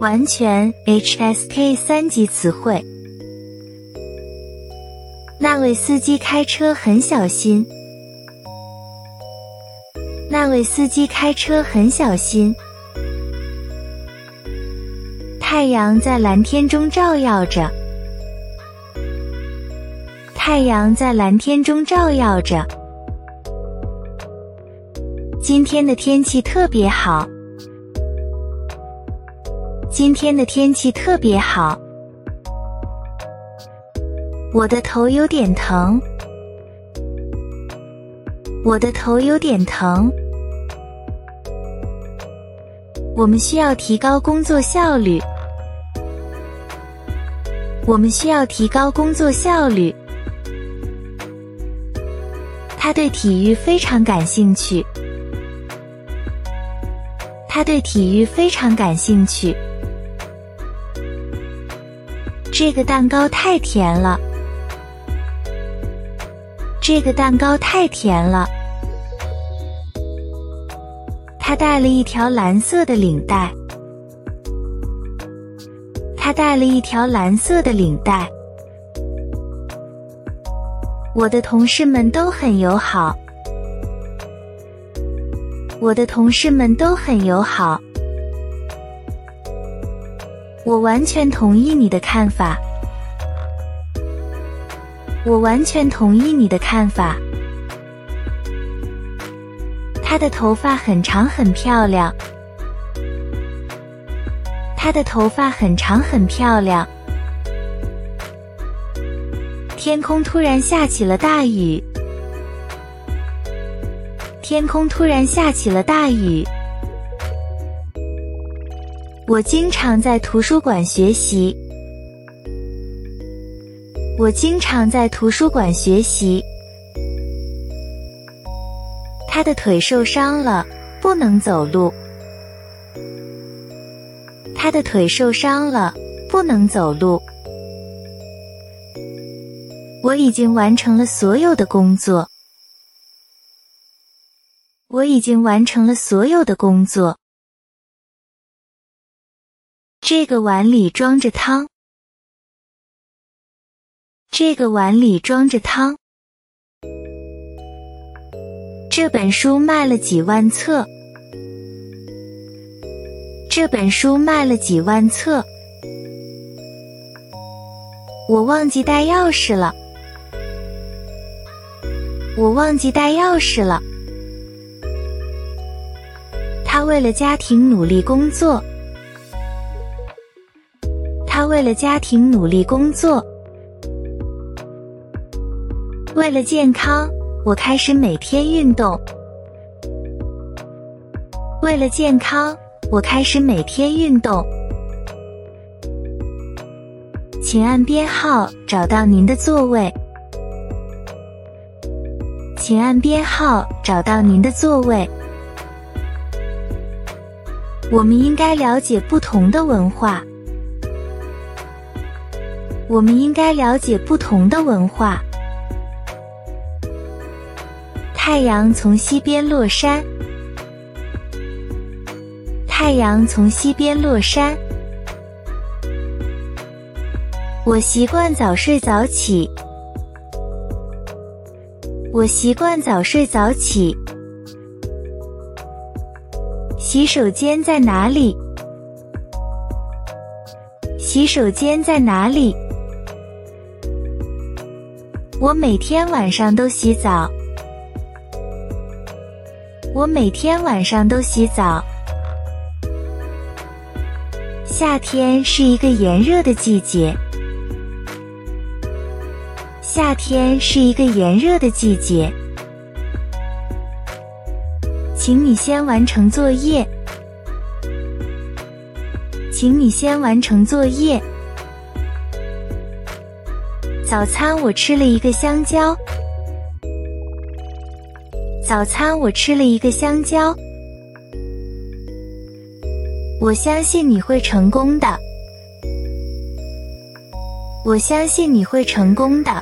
完全 HSK 三级词汇。那位司机开车很小心。那位司机开车很小心。太阳在蓝天中照耀着。太阳在蓝天中照耀着。今天的天气特别好。今天的天气特别好。我的头有点疼。我的头有点疼。我们需要提高工作效率。我们需要提高工作效率。他对体育非常感兴趣。他对体育非常感兴趣。这个蛋糕太甜了。这个蛋糕太甜了。他带了一条蓝色的领带。他带了一条蓝色的领带。我的同事们都很友好。我的同事们都很友好。我完全同意你的看法。我完全同意你的看法。她的头发很长，很漂亮。她的头发很长，很漂亮。天空突然下起了大雨。天空突然下起了大雨。我经常在图书馆学习。我经常在图书馆学习。他的腿受伤了，不能走路。他的腿受伤了，不能走路。我已经完成了所有的工作。我已经完成了所有的工作。这个碗里装着汤。这个碗里装着汤。这本书卖了几万册。这本书卖了几万册。我忘记带钥匙了。我忘记带钥匙了。他为了家庭努力工作。为了家庭努力工作，为了健康，我开始每天运动。为了健康，我开始每天运动。请按编号找到您的座位。请按编号找到您的座位。我们应该了解不同的文化。我们应该了解不同的文化。太阳从西边落山。太阳从西边落山。我习惯早睡早起。我习惯早睡早起。洗手间在哪里？洗手间在哪里？我每天晚上都洗澡。我每天晚上都洗澡。夏天是一个炎热的季节。夏天是一个炎热的季节。请你先完成作业。请你先完成作业。早餐我吃了一个香蕉。早餐我吃了一个香蕉。我相信你会成功的。我相信你会成功的。